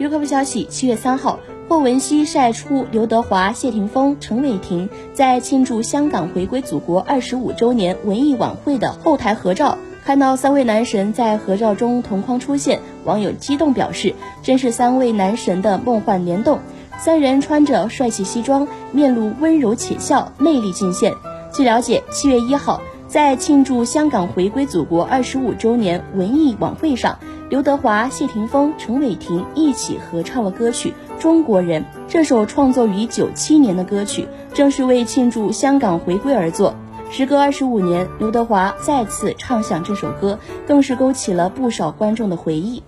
娱乐快报消息：七月三号，霍汶希晒出刘德华、谢霆锋、陈伟霆在庆祝香港回归祖国二十五周年文艺晚会的后台合照。看到三位男神在合照中同框出现，网友激动表示：“真是三位男神的梦幻联动！”三人穿着帅气西装，面露温柔且笑，魅力尽现。据了解，七月一号，在庆祝香港回归祖国二十五周年文艺晚会上。刘德华、谢霆锋、陈伟霆一起合唱了歌曲《中国人》。这首创作于九七年的歌曲，正是为庆祝香港回归而作。时隔二十五年，刘德华再次唱响这首歌，更是勾起了不少观众的回忆。